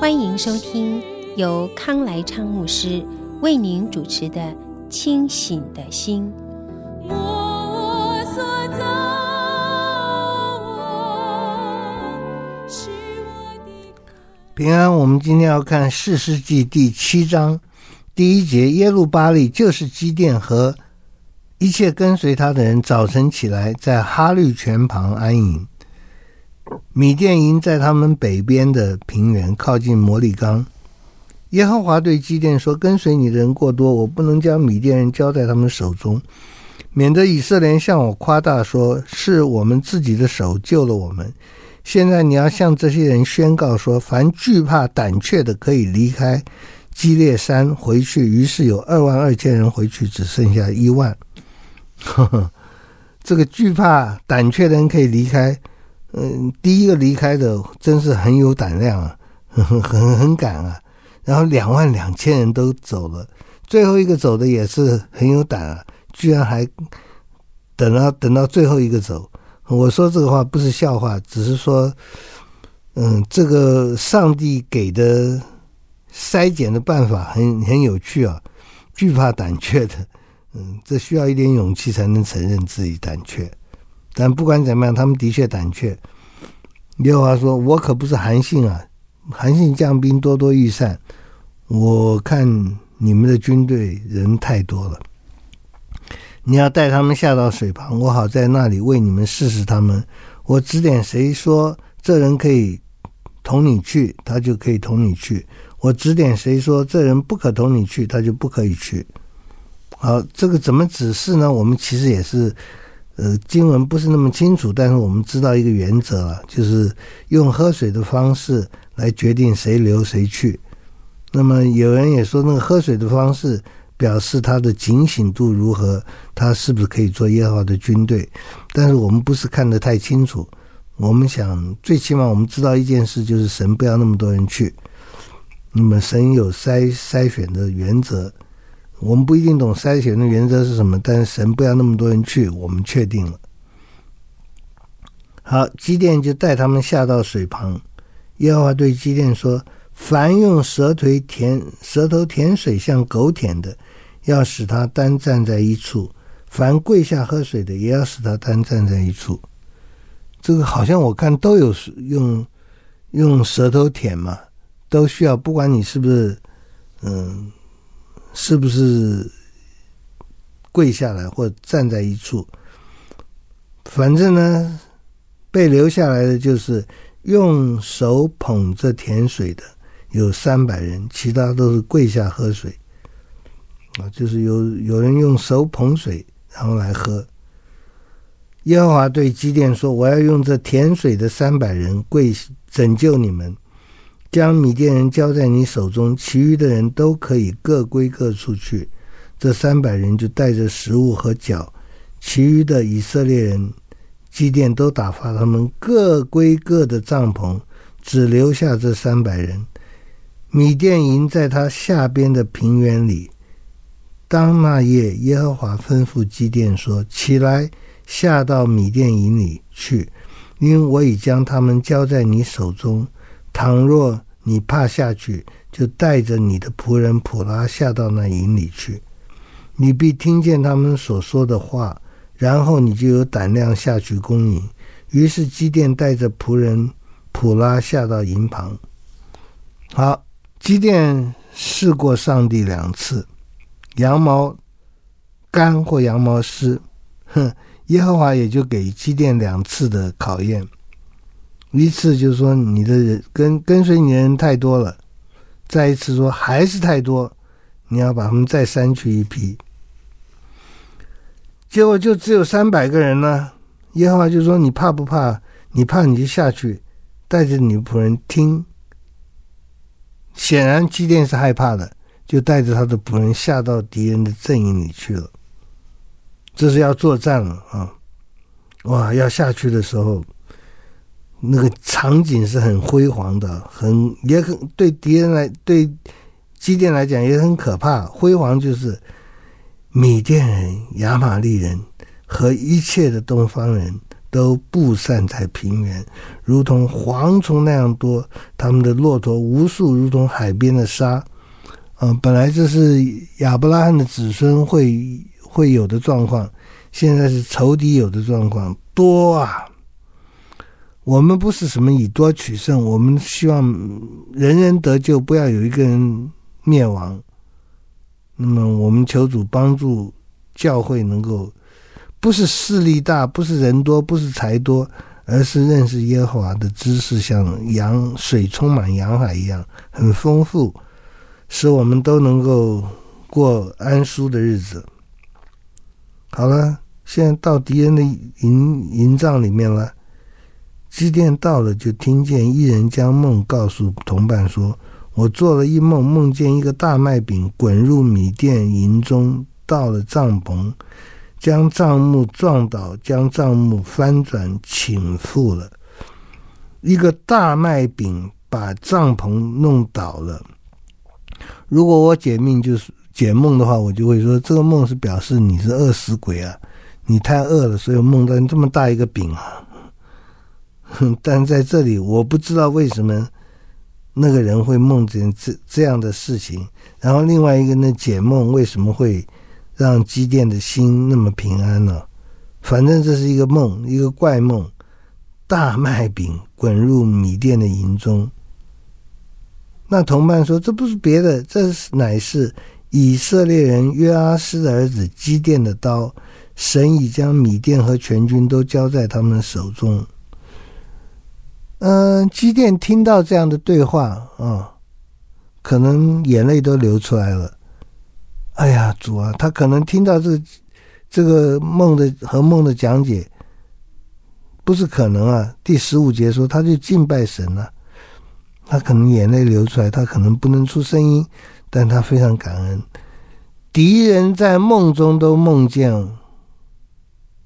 欢迎收听由康来昌牧师为您主持的《清醒的心》。平安，我们今天要看《四世纪》第七章第一节：耶路巴力就是基甸和。一切跟随他的人早晨起来，在哈绿泉旁安营。米甸营在他们北边的平原，靠近摩利冈。耶和华对基甸说：“跟随你的人过多，我不能将米甸人交在他们手中，免得以色列向我夸大说，是我们自己的手救了我们。现在你要向这些人宣告说：凡惧怕胆怯的，可以离开基列山回去。于是有二万二千人回去，只剩下一万。”呵呵，这个惧怕胆怯的人可以离开。嗯，第一个离开的真是很有胆量啊，呵 呵很很敢啊。然后两万两千人都走了，最后一个走的也是很有胆啊，居然还等到等到最后一个走。我说这个话不是笑话，只是说，嗯，这个上帝给的筛检的办法很很有趣啊，惧怕胆怯的。嗯，这需要一点勇气才能承认自己胆怯，但不管怎么样，他们的确胆怯。刘华说：“我可不是韩信啊，韩信将兵多多益善，我看你们的军队人太多了，你要带他们下到水旁，我好在那里为你们试试他们。我指点谁说这人可以同你去，他就可以同你去；我指点谁说这人不可同你去，他就不可以去。”好，这个怎么指示呢？我们其实也是，呃，经文不是那么清楚，但是我们知道一个原则啊，就是用喝水的方式来决定谁留谁去。那么有人也说，那个喝水的方式表示他的警醒度如何，他是不是可以做耶和华的军队？但是我们不是看得太清楚。我们想，最起码我们知道一件事，就是神不要那么多人去。那么神有筛筛选的原则。我们不一定懂筛选的原则是什么，但是神不要那么多人去，我们确定了。好，基甸就带他们下到水旁。耶和华对基甸说：“凡用舌头舔舌头舔水像狗舔的，要使他单站在一处；凡跪下喝水的，也要使他单站在一处。”这个好像我看都有用用舌头舔嘛，都需要，不管你是不是嗯。是不是跪下来或站在一处？反正呢，被留下来的就是用手捧着甜水的有三百人，其他都是跪下喝水。啊，就是有有人用手捧水，然后来喝。耶和华对基甸说：“我要用这甜水的三百人跪拯救你们。”将米甸人交在你手中，其余的人都可以各归各处去。这三百人就带着食物和脚，其余的以色列人，基甸都打发他们各归各的帐篷，只留下这三百人。米甸营在他下边的平原里。当那夜，耶和华吩咐基甸说：“起来，下到米甸营里去，因为我已将他们交在你手中。”倘若你怕下去，就带着你的仆人普拉下到那营里去，你必听见他们所说的话，然后你就有胆量下去攻营。于是基甸带着仆人普拉下到营旁。好，基甸试过上帝两次，羊毛干或羊毛湿，哼，耶和华也就给基甸两次的考验。一次就是说你的人跟跟随你的人太多了，再一次说还是太多，你要把他们再删去一批。结果就只有三百个人呢。耶和华就说：“你怕不怕你怕你就下去，带着你仆人听。显然基甸是害怕的，就带着他的仆人下到敌人的阵营里去了。这是要作战了啊！哇，要下去的时候，那个场景是很辉煌的，很也很对敌人来对基甸来讲也很可怕。辉煌就是米甸人、亚玛力人和一切的东方人都布散在平原，如同蝗虫那样多。他们的骆驼无数，如同海边的沙。嗯、本来这是亚伯拉罕的子孙会会有的状况，现在是仇敌有的状况，多啊！我们不是什么以多取胜，我们希望人人得救，不要有一个人灭亡。那么，我们求主帮助教会能够，不是势力大，不是人多，不是财多，而是认识耶和华的知识像洋水充满洋海一样，很丰富，使我们都能够过安舒的日子。好了，现在到敌人的营营帐里面了。基甸到了，就听见一人将梦告诉同伴说：“我做了一梦，梦见一个大麦饼滚入米店营中，到了帐篷，将帐幕撞倒，将帐幕翻转倾覆了。一个大麦饼把帐篷弄倒了。如果我解命就是解梦的话，我就会说这个梦是表示你是饿死鬼啊，你太饿了，所以梦到这么大一个饼啊。” 但在这里，我不知道为什么那个人会梦见这这样的事情。然后另外一个呢，解梦为什么会让基甸的心那么平安呢？反正这是一个梦，一个怪梦。大麦饼滚入米甸的营中。那同伴说：“这不是别的，这是乃是以色列人约阿施的儿子基甸的刀。神已将米甸和全军都交在他们手中。”嗯，基甸听到这样的对话啊、可能眼泪都流出来了。哎呀，主啊，他可能听到这个这个梦的和梦的讲解，不是可能啊。第十五节说，他就敬拜神了、他可能眼泪流出来，他可能不能出声音，但他非常感恩。敌人在梦中都梦见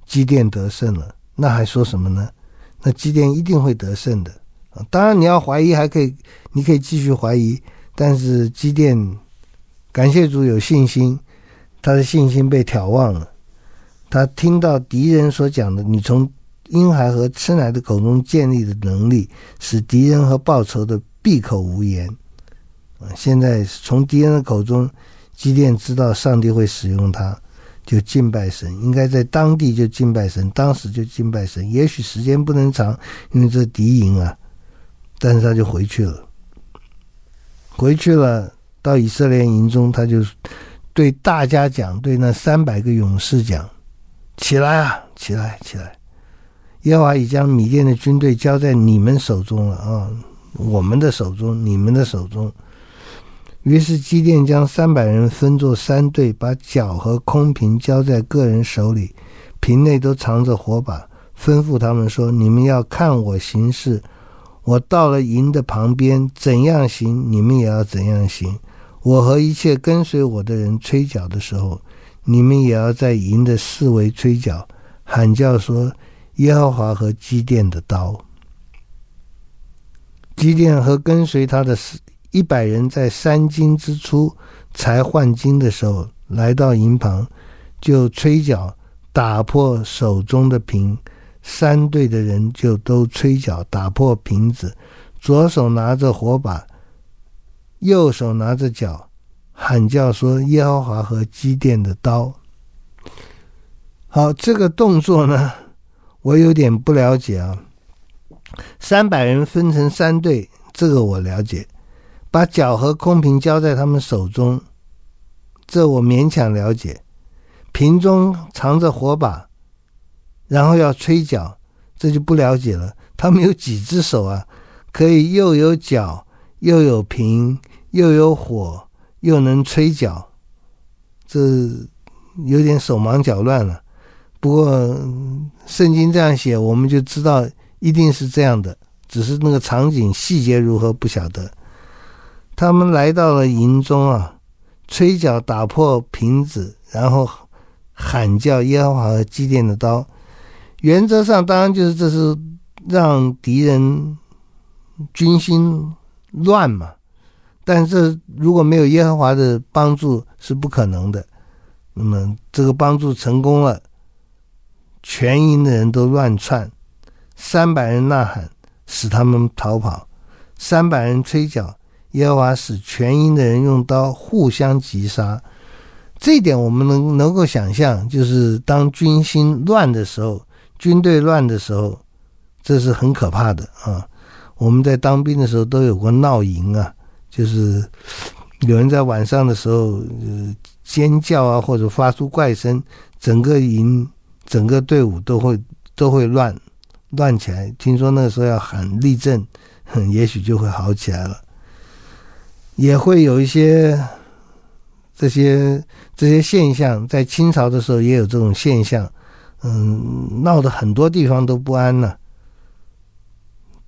基甸得胜了，那还说什么呢？那基甸一定会得胜的啊！当然，你要怀疑还可以，你可以继续怀疑。但是基甸感谢主有信心，他的信心被挑旺了。他听到敌人所讲的，你从婴孩和吃奶的口中建立的能力，使敌人和报仇的闭口无言。啊！现在从敌人的口中，基甸知道上帝会使用他。就敬拜神，应该在当地就敬拜神，当时就敬拜神。也许时间不能长，因为这敌营啊，但是他就回去了，回去了到以色列营中，他就对大家讲，对那三百个勇士讲：“起来啊，起来，起来！耶和华已将米甸的军队交在你们手中了啊，我们的手中，你们的手中。”于是基甸将三百人分作三队，把角和空瓶交在个人手里，瓶内都藏着火把，吩咐他们说：“你们要看我行事。我到了营的旁边，怎样行，你们也要怎样行。我和一切跟随我的人吹角的时候，你们也要在营的四围吹角，喊叫说：耶和华和基甸的刀。基甸和跟随他的一百人在三更之初才换更的时候，来到营旁，就吹角打破手中的瓶。三队的人就都吹角打破瓶子，左手拿着火把，右手拿着角，喊叫说：“耶和华和基甸的刀。”好，这个动作呢，我有点不了解啊。三百人分成三队，这个我了解。把脚和空瓶交在他们手中，这我勉强了解。瓶中藏着火把，然后要吹脚，这就不了解了。他们有几只手啊？可以又有脚，又有瓶，又有火，又能吹脚，这有点手忙脚乱了。不过圣经这样写，我们就知道一定是这样的，只是那个场景细节如何不晓得。他们来到了营中啊，吹角打破瓶子，然后喊叫耶和华和基甸的刀。原则上当然就是这是让敌人军心乱嘛，但是如果没有耶和华的帮助是不可能的。那么这个帮助成功了，全营的人都乱窜。三百人呐喊，使他们逃跑；三百人吹角，耶和华使全营的人用刀互相击杀。这一点我们能能够想象，就是当军心乱的时候，军队乱的时候，这是很可怕的啊！我们在当兵的时候都有过闹营啊，就是有人在晚上的时候，呃，尖叫啊，或者发出怪声，整个营、整个队伍都会都会乱。乱起来，听说那个时候要喊立正，也许就会好起来了。也会有一些这些这些现象，在清朝的时候也有这种现象，嗯，闹得很多地方都不安了。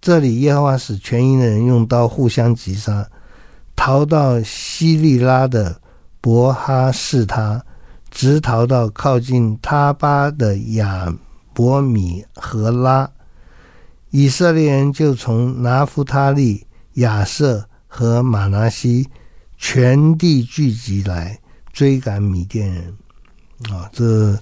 这里耶和华使全营的人用刀互相击杀，逃到西利拉的伯哈士他，直逃到靠近他巴的亚伯米和拉。以色列人就从拿弗他利、亚设和马拿西全地聚集来追赶米甸人，啊，这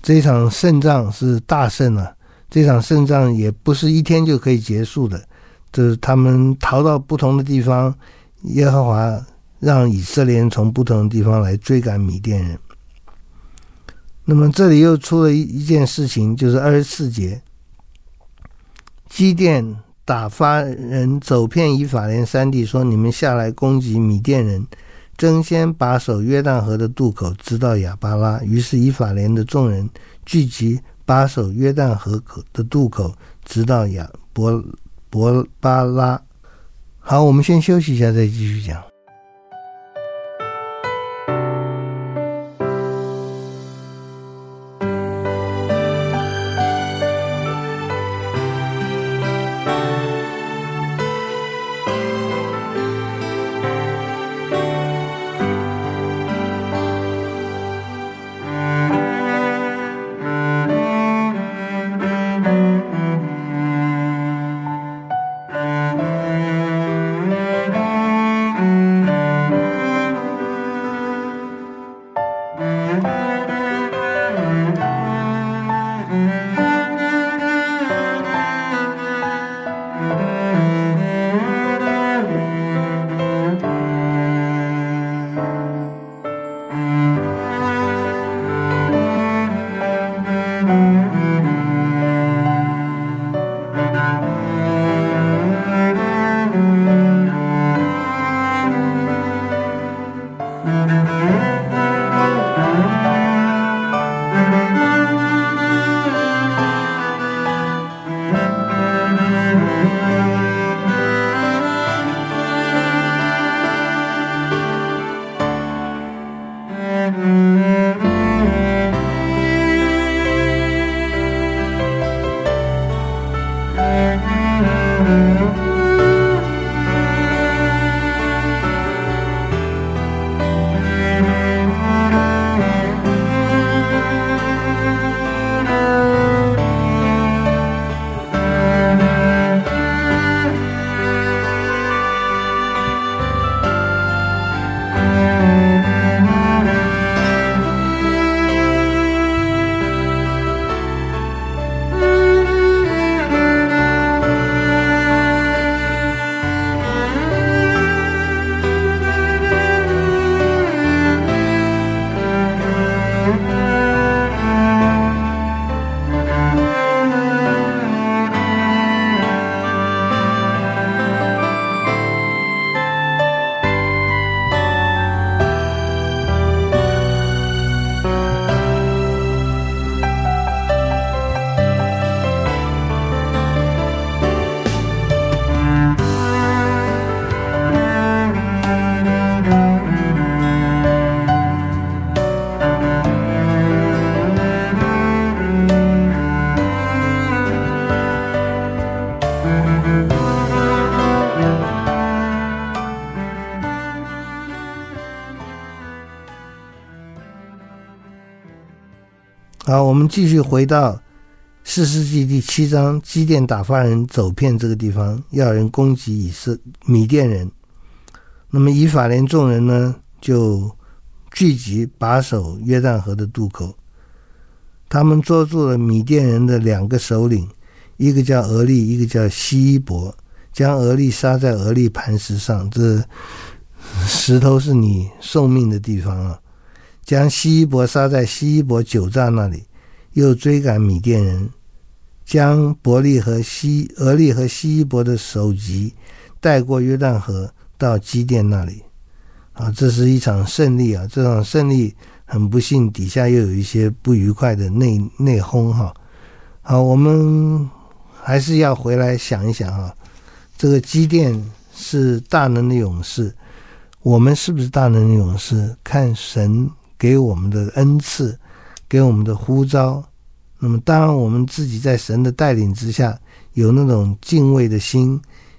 这场胜仗是大胜啊！这场胜仗也不是一天就可以结束的，就是他们逃到不同的地方，耶和华让以色列人从不同的地方来追赶米甸人。那么这里又出了一一件事情，就是二十四节。基甸打发人走遍以法莲三地，说：“你们下来攻击米甸人，争先把守约旦河的渡口，直到亚巴拉。”于是以法莲的众人聚集，把守约旦河口的渡口，直到亚伯伯巴拉。好，我们先休息一下，再继续讲。好，我们继续回到士师记第七章，基甸打发人走遍这个地方，要人攻击以色米甸人。那么以法莲众人呢，就聚集把守约旦河的渡口。他们捉住了米甸人的两个首领，一个叫俄利，一个叫希伊伯，将俄利杀在俄利磐石上。这石头是你送命的地方啊。将希伊伯杀在希伊伯酒榨那里，又追赶米甸人，将伯利和希俄利和希伊伯的首级带过约旦河到基甸那里。啊，这是一场胜利啊！这场胜利很不幸，底下又有一些不愉快的内内讧哈。好，我们还是要回来想一想啊，这个基甸是大能的勇士，我们是不是大能的勇士？看神。给我们的恩赐，给我们的呼召，那么当然我们自己在神的带领之下，有那种敬畏的心，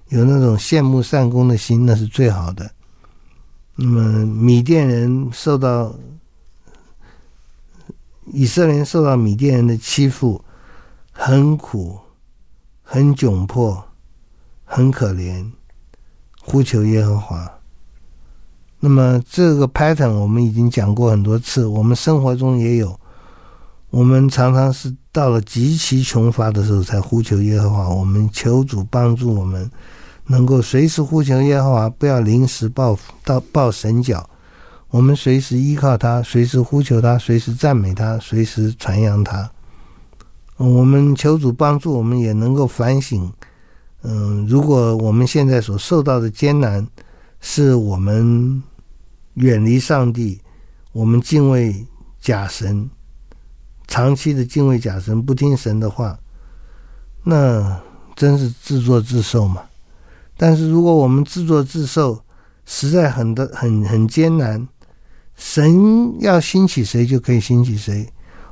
有那种羡慕善工的心，那是最好的。那么米甸人受到以色列人受到米甸人的欺负，很苦，很窘迫，很可怜，呼求耶和华。那么这个 pattern 我们已经讲过很多次，我们生活中也有。我们常常是到了极其穷乏的时候才呼求耶和华，我们求主帮助我们，能够随时呼求耶和华，不要临时抱到抱神脚。我们随时依靠他，随时呼求他，随时赞美他，随时传扬他。我们求主帮助，我们也能够反省。嗯，如果我们现在所受到的艰难，是我们。远离上帝，我们敬畏假神，长期的敬畏假神，不听神的话，那真是自作自受嘛。但是如果我们自作自受，实在很的很很艰难，神要兴起谁就可以兴起谁。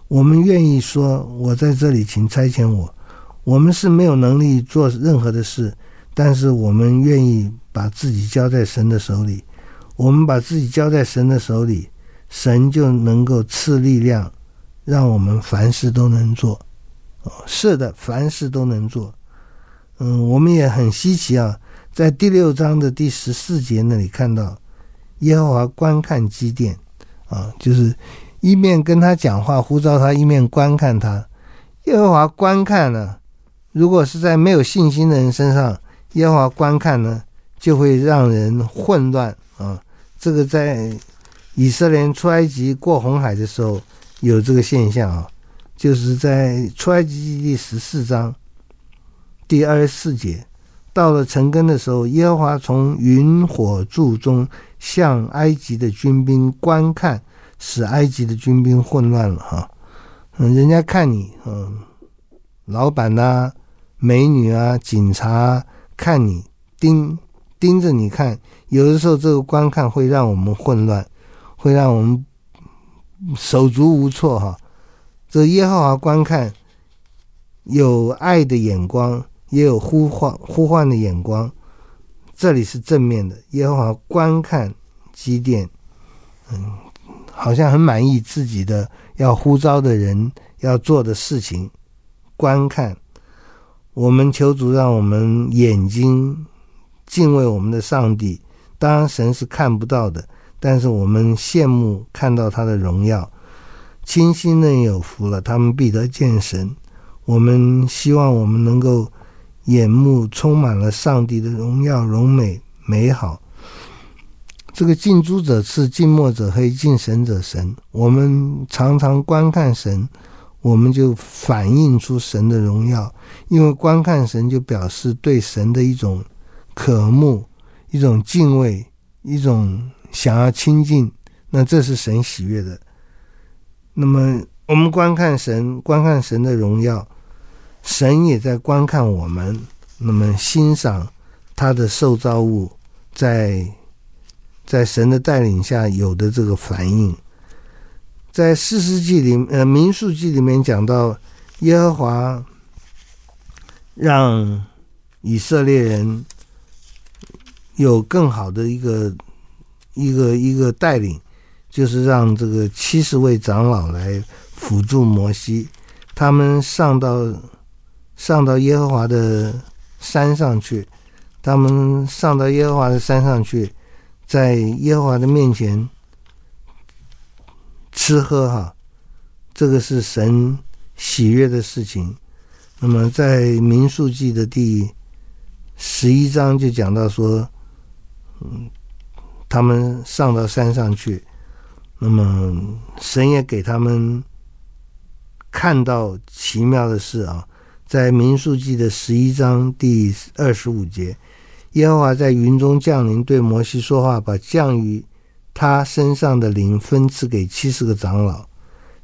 我们愿意说，我在这里，请差遣我。我们是没有能力做任何的事，但是我们愿意把自己交在神的手里。我们把自己交在神的手里，神就能够赐力量，让我们凡事都能做。哦，是的，凡事都能做。嗯，我们也很稀奇啊，在第六章的第十四节那里看到，耶和华观看基甸，啊，就是一面跟他讲话呼召他，一面观看他。耶和华观看呢，如果是在没有信心的人身上，耶和华观看呢，就会让人混乱啊。这个在以色列出埃及过红海的时候有这个现象啊，就是在出埃及记第十四章第二十四节，到了成根的时候，耶和华从云火柱中向埃及的军兵观看，使埃及的军兵混乱了哈。嗯，人家看你，嗯，老板呐、美女啊、警察，看你盯盯着你看。有的时候，这个观看会让我们混乱，会让我们手足无措。哈，这耶和华观看，有爱的眼光，也有呼唤呼唤的眼光。这里是正面的，耶和华观看基甸，嗯，好像很满意自己的要呼召的人要做的事情。观看，我们求主让我们眼睛敬畏我们的上帝。当然，神是看不到的，但是我们羡慕看到他的荣耀。清心的人有福了，他们必得见神。我们希望我们能够眼目充满了上帝的荣耀、荣美、美好。这个近朱者赤，近墨者黑，近神者神。我们常常观看神，我们就反映出神的荣耀，因为观看神就表示对神的一种渴慕。一种敬畏，一种想要亲近，那这是神喜悦的。那么我们观看神，观看神的荣耀，神也在观看我们。那么欣赏他的受造物，在在神的带领下有的这个反应，在士师记里，呃，民数记里面讲到，耶和华让以色列人有更好的一个一个一个带领，就是让这个七十位长老来辅助摩西，他们上到上到耶和华的山上去，他们上到耶和华的山上去，在耶和华的面前吃喝哈，这个是神喜悦的事情。那么在民数记的第十一章就讲到说，嗯，他们上到山上去，那么神也给他们看到奇妙的事啊，在民数记的十一章第二十五节，耶和华在云中降临，对摩西说话，把降于他身上的灵分赐给七十个长老，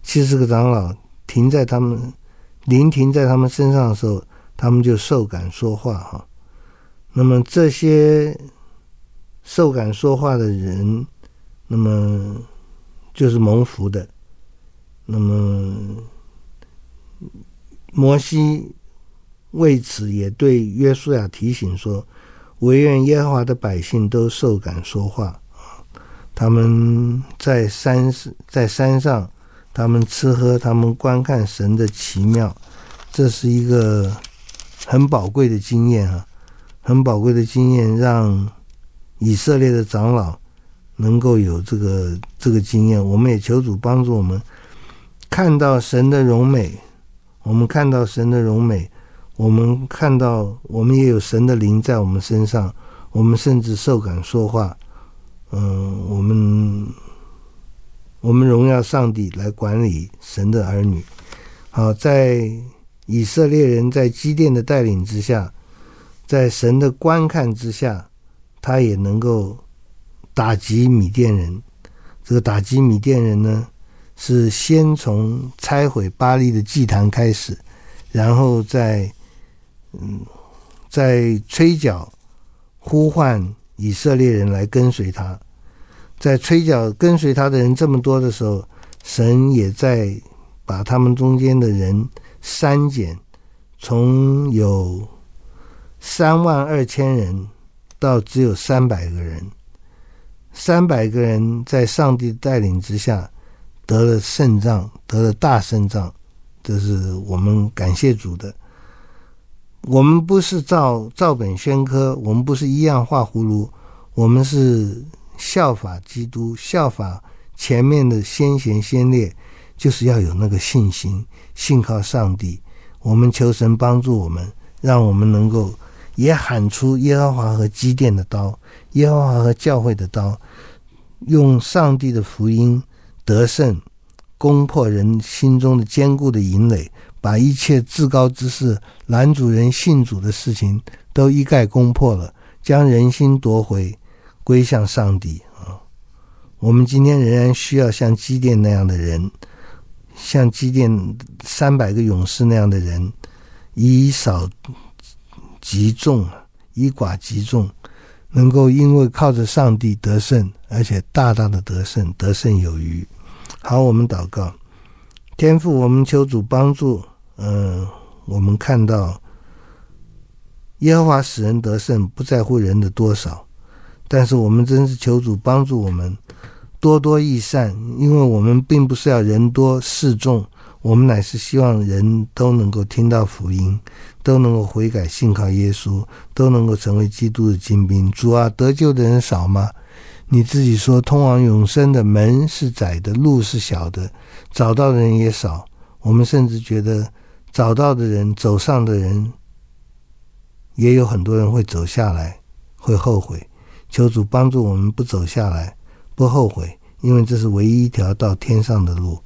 七十个长老停在他们灵停在他们身上的时候，他们就受感说话哈。那么这些受感说话的人，那么就是蒙福的。那么摩西为此也对约书亚提醒说：“惟愿耶和华的百姓都受感说话啊！他们在山在山上，他们吃喝，他们观看神的奇妙，这是一个很宝贵的经验啊。”很宝贵的经验，让以色列的长老能够有这个这个经验。我们也求主帮助我们看到神的荣美，我们看到神的荣美，我们看到我们也有神的灵在我们身上，我们甚至受感说话。嗯，我们我们荣耀上帝来管理神的儿女。好，在以色列人在基甸的带领之下。在神的观看之下，他也能够打击米甸人。这个打击米甸人呢，是先从拆毁巴力的祭坛开始，然后在嗯，在吹角呼唤以色列人来跟随他。在吹角跟随他的人这么多的时候，神也在把他们中间的人删减，从有。三万二千人到只有三百个人，三百个人在上帝带领之下得了胜仗，得了大胜仗，这是我们感谢主的。我们不是照照本宣科，我们不是一样画葫芦，我们是效法基督，效法前面的先贤先烈，就是要有那个信心，信靠上帝。我们求神帮助我们，让我们能够。也喊出耶和华和基甸的刀，耶和华和教会的刀，用上帝的福音得胜，攻破人心中的坚固的营垒，把一切至高之事拦阻人信主的事情都一概攻破了，将人心夺回，归向上帝啊！我们今天仍然需要像基甸那样的人，像基甸三百个勇士那样的人，以少。击众，以寡极众，能够因为靠着上帝得胜，而且大大的得胜，得胜有余。好，我们祷告，天父，我们求主帮助。嗯、我们看到耶和华使人得胜，不在乎人的多少，但是我们真是求主帮助我们多多益善，因为我们并不是要人多势众。我们乃是希望人都能够听到福音，都能够悔改信靠耶稣，都能够成为基督的精兵。主啊，得救的人少吗？你自己说，通往永生的门是窄的，路是小的，找到的人也少。我们甚至觉得，找到的人、走上的人，也有很多人会走下来，会后悔。求主帮助我们不走下来，不后悔，因为这是唯一一条到天上的路。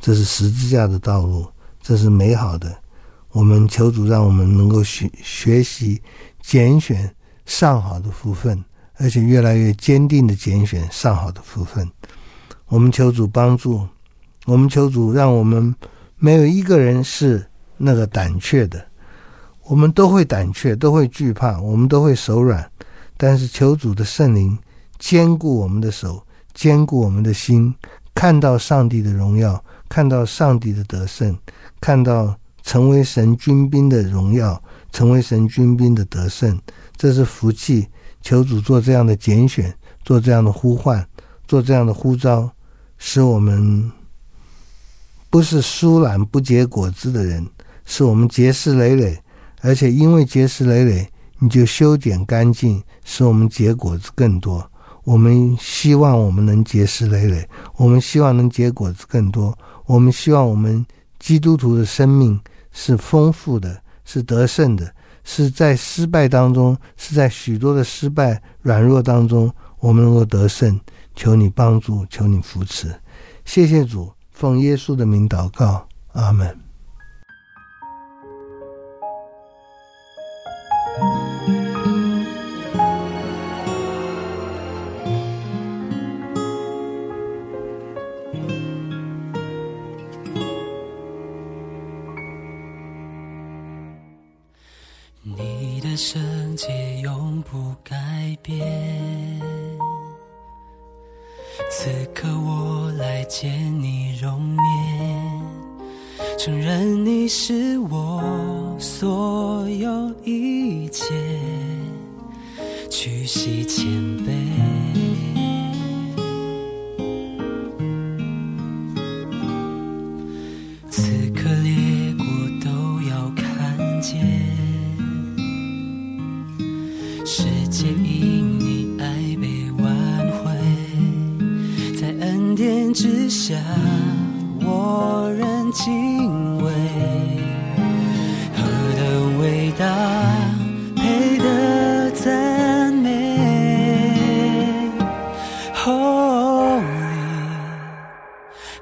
这是十字架的道路，这是美好的。我们求主让我们能够学学习拣选上好的福分，而且越来越坚定的拣选上好的福分。我们求主帮助，我们求主让我们没有一个人是那个胆怯的。我们都会胆怯，都会惧怕，我们都会手软。但是求主的圣灵坚固我们的手，坚固我们的心，看到上帝的荣耀。看到上帝的得胜，看到成为神军兵的荣耀，成为神军兵的得胜，这是福气。求主做这样的拣选，做这样的呼唤，做这样的呼召，使我们不是疏懒不结果子的人，使我们结实累累，而且因为结实累累，你就修剪干净，使我们结果子更多。我们希望我们能结实累累，我们希望能结果子更多，我们希望我们基督徒的生命是丰富的，是得胜的。是在失败当中，是在许多的失败、软弱当中，我们能够得胜。求你帮助，求你扶持。谢谢主，奉耶稣的名祷告，阿门。圣洁永不改变，此刻我来见你容面，承认你是我所有一切，屈膝前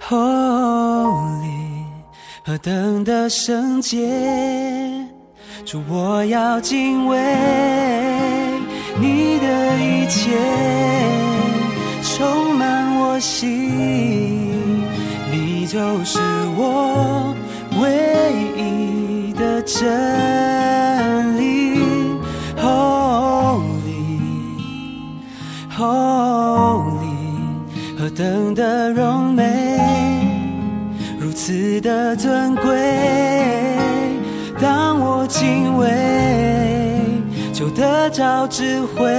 Holy，何等的圣洁，主我要敬畏你的一切，充满我心。你就是我唯一的真理，Holy Holy，何等的荣美，此的尊贵。当我敬畏，就得着智慧。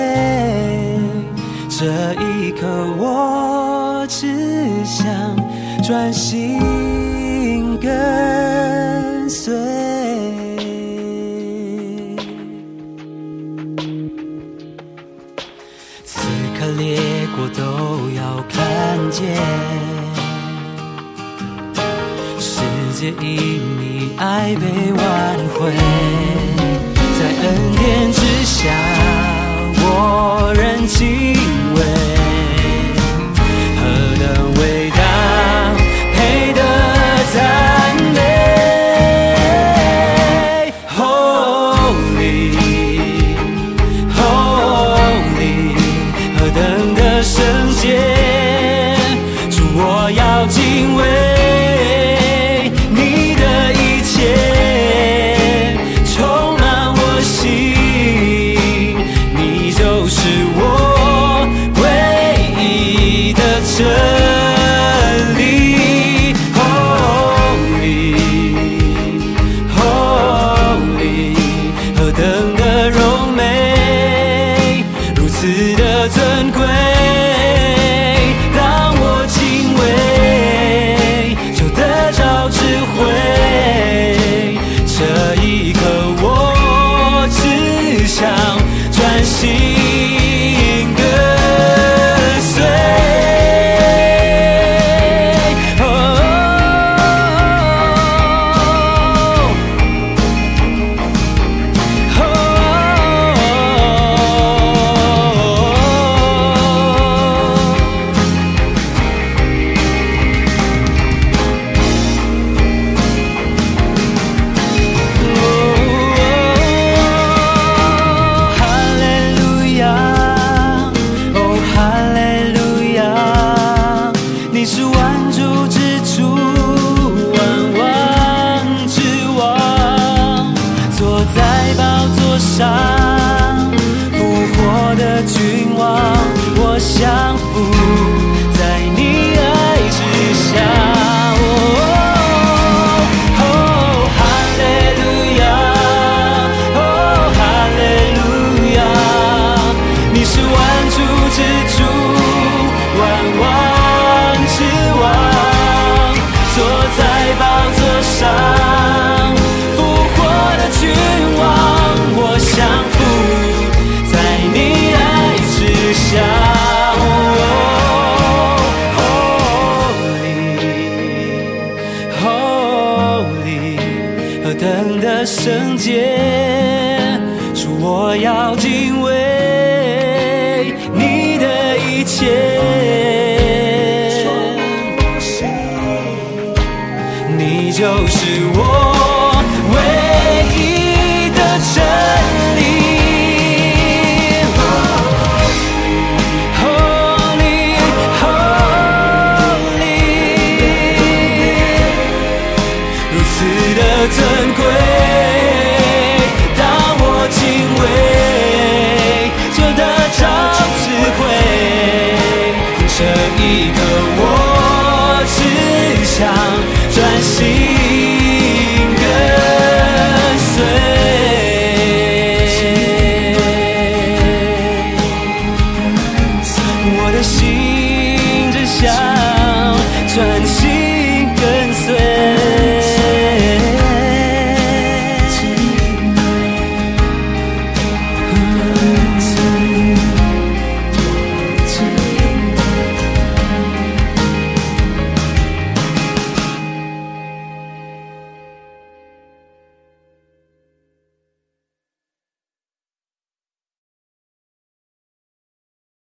这一刻，我只想。专心跟随，此刻列国都要看见，因你爱被挽回，在恩典之下，我仍敬畏。